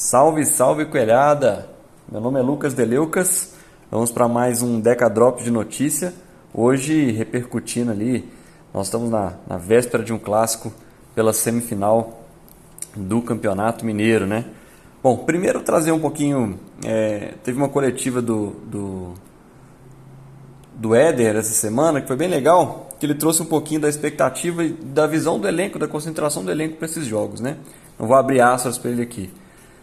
Salve, salve coelhada! Meu nome é Lucas Deleucas. Vamos para mais um Deca Drop de notícia. Hoje repercutindo ali, nós estamos na, na véspera de um clássico pela semifinal do Campeonato Mineiro, né? Bom, primeiro trazer um pouquinho. É, teve uma coletiva do, do, do Éder essa semana que foi bem legal, que ele trouxe um pouquinho da expectativa e da visão do elenco, da concentração do elenco para esses jogos, né? Não vou abrir aspas para ele aqui.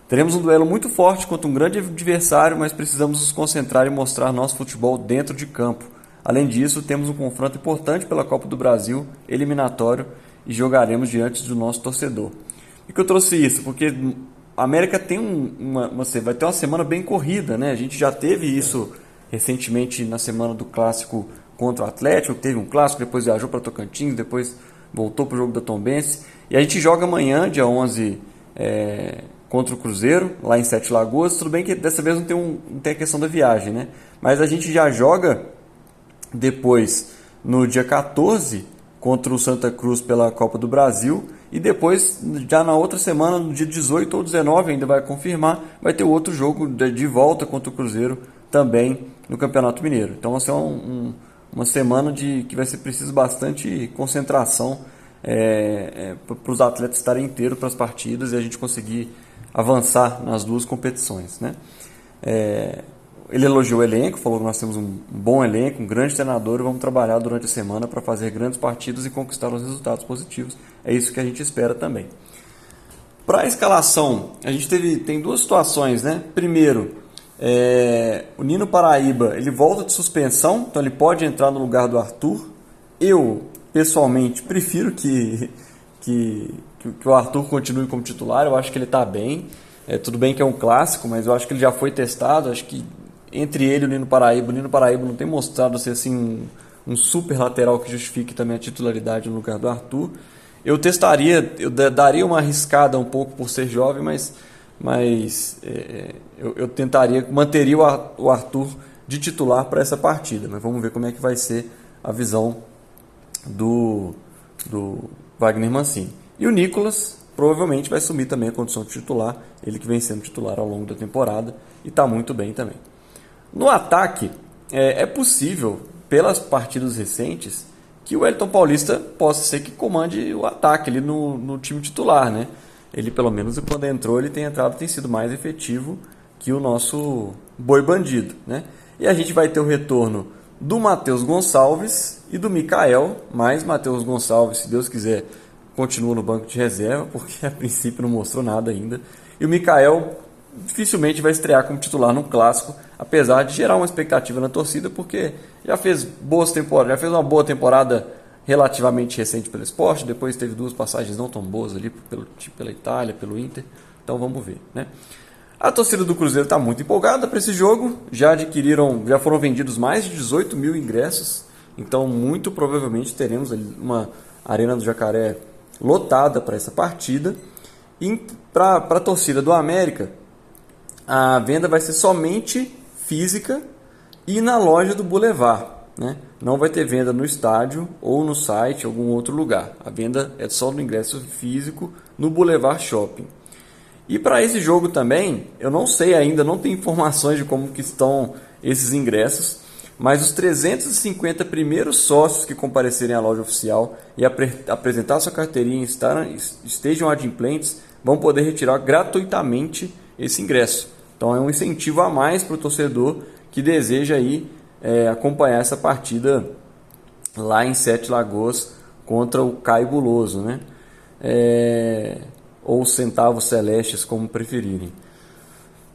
Teremos um duelo muito forte contra um grande adversário, mas precisamos nos concentrar e mostrar nosso futebol dentro de campo. Além disso, temos um confronto importante pela Copa do Brasil, eliminatório, e jogaremos diante do nosso torcedor. Por que eu trouxe isso? Porque a América tem um, uma, uma, vai ter uma semana bem corrida, né? A gente já teve isso recentemente na semana do clássico contra o Atlético, teve um clássico, depois viajou para Tocantins, depois voltou para o jogo da Tombense. E a gente joga amanhã, dia 11, é, contra o Cruzeiro, lá em Sete Lagoas. Tudo bem que dessa vez não tem, um, não tem a questão da viagem, né? Mas a gente já joga depois, no dia 14, contra o Santa Cruz pela Copa do Brasil. E depois, já na outra semana, no dia 18 ou 19, ainda vai confirmar, vai ter outro jogo de volta contra o Cruzeiro também no Campeonato Mineiro. Então vai ser um, um, uma semana de que vai ser preciso bastante concentração é, é, para os atletas estarem inteiros para as partidas e a gente conseguir avançar nas duas competições. Né? É, ele elogiou o elenco, falou que nós temos um bom elenco, um grande treinador e vamos trabalhar durante a semana para fazer grandes partidas e conquistar os resultados positivos. É isso que a gente espera também. Para a escalação, a gente teve, tem duas situações. Né? Primeiro, é, o Nino Paraíba ele volta de suspensão, então ele pode entrar no lugar do Arthur. Eu, pessoalmente, prefiro que, que que, que o Arthur continue como titular. Eu acho que ele está bem. É, tudo bem que é um clássico, mas eu acho que ele já foi testado. Acho que entre ele e o Nino Paraíba, o Nino Paraíba não tem mostrado ser assim um, um super lateral que justifique também a titularidade no lugar do Arthur. Eu testaria, eu daria uma arriscada um pouco por ser jovem, mas, mas é, eu, eu, tentaria, manteria o Arthur de titular para essa partida. Mas vamos ver como é que vai ser a visão do, do Wagner Mancini. E o Nicolas provavelmente vai assumir também a condição de titular, ele que vem sendo titular ao longo da temporada e está muito bem também. No ataque, é, é, possível, pelas partidas recentes, que o Elton Paulista possa ser que comande o ataque ali no, no time titular, né? Ele, pelo menos, quando entrou, ele tem entrado, tem sido mais efetivo que o nosso boi bandido, né? E a gente vai ter o retorno do Matheus Gonçalves e do Mikael, mais Matheus Gonçalves, se Deus quiser, continua no banco de reserva, porque a princípio não mostrou nada ainda. E o Mikael dificilmente vai estrear como titular no clássico, apesar de gerar uma expectativa na torcida, porque já fez boas temporadas, já fez uma boa temporada relativamente recente pelo esporte, depois teve duas passagens não tão boas ali pelo, pela Itália, pelo Inter. Então vamos ver, né? A torcida do Cruzeiro está muito empolgada para esse jogo. Já adquiriram, já foram vendidos mais de 18 mil ingressos. Então, muito provavelmente teremos uma Arena do Jacaré lotada para essa partida. E para a torcida do América, a venda vai ser somente física e na loja do Boulevard. Né? Não vai ter venda no estádio ou no site, algum outro lugar. A venda é só no ingresso físico no Boulevard Shopping. E para esse jogo também, eu não sei ainda, não tenho informações de como que estão esses ingressos, mas os 350 primeiros sócios que comparecerem à loja oficial e apre apresentar sua carteirinha e estejam adimplentes vão poder retirar gratuitamente esse ingresso. Então é um incentivo a mais para o torcedor que deseja aí, é, acompanhar essa partida lá em Sete Lagoas contra o Caio Buloso, né? É, ou Centavos Celestes, como preferirem.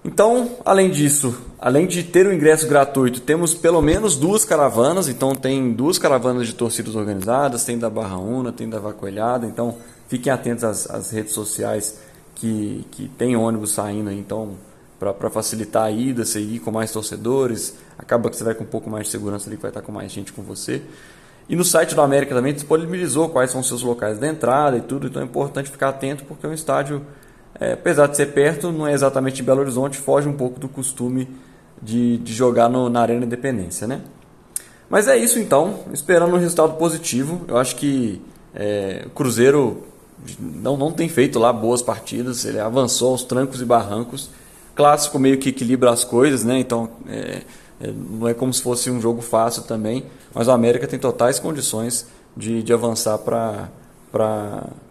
Então, além disso, além de ter o ingresso gratuito, temos pelo menos duas caravanas. Então, tem duas caravanas de torcidas organizadas: tem da Barra Una, tem da Vacoelhada. Então, fiquem atentos às, às redes sociais que, que tem ônibus saindo. Então, para facilitar a ida, você ir com mais torcedores, acaba que você vai com um pouco mais de segurança ali, que vai estar com mais gente com você. E no site do América também disponibilizou quais são os seus locais de entrada e tudo. Então, é importante ficar atento porque é um estádio é, apesar de ser perto, não é exatamente em Belo Horizonte, foge um pouco do costume de, de jogar no, na Arena Independência, né? Mas é isso então, esperando um resultado positivo. Eu acho que é, o Cruzeiro não, não tem feito lá boas partidas, ele avançou aos trancos e barrancos. Clássico meio que equilibra as coisas, né? Então é, não é como se fosse um jogo fácil também, mas o América tem totais condições de, de avançar para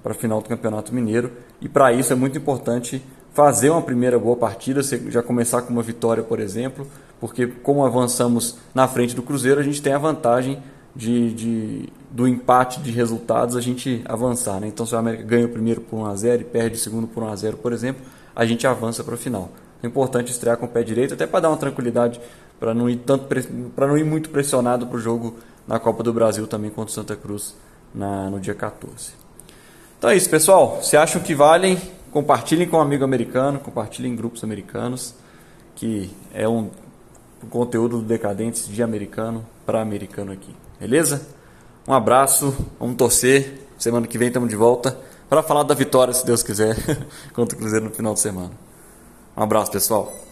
a final do Campeonato Mineiro. E para isso é muito importante fazer uma primeira boa partida, já começar com uma vitória, por exemplo, porque como avançamos na frente do Cruzeiro, a gente tem a vantagem de, de do empate de resultados a gente avançar. Né? Então, se o América ganha o primeiro por 1x0 e perde o segundo por 1x0, por exemplo, a gente avança para o final. É importante estrear com o pé direito, até para dar uma tranquilidade, para não ir tanto para não ir muito pressionado para o jogo na Copa do Brasil também contra o Santa Cruz na, no dia 14. Então é isso, pessoal. Se acham que valem, compartilhem com um amigo americano, compartilhem em grupos americanos, que é um, conteúdo do Decadentes de americano para americano aqui. Beleza? Um abraço, vamos torcer. Semana que vem estamos de volta para falar da vitória, se Deus quiser, contra o Cruzeiro no final de semana. Um abraço, pessoal.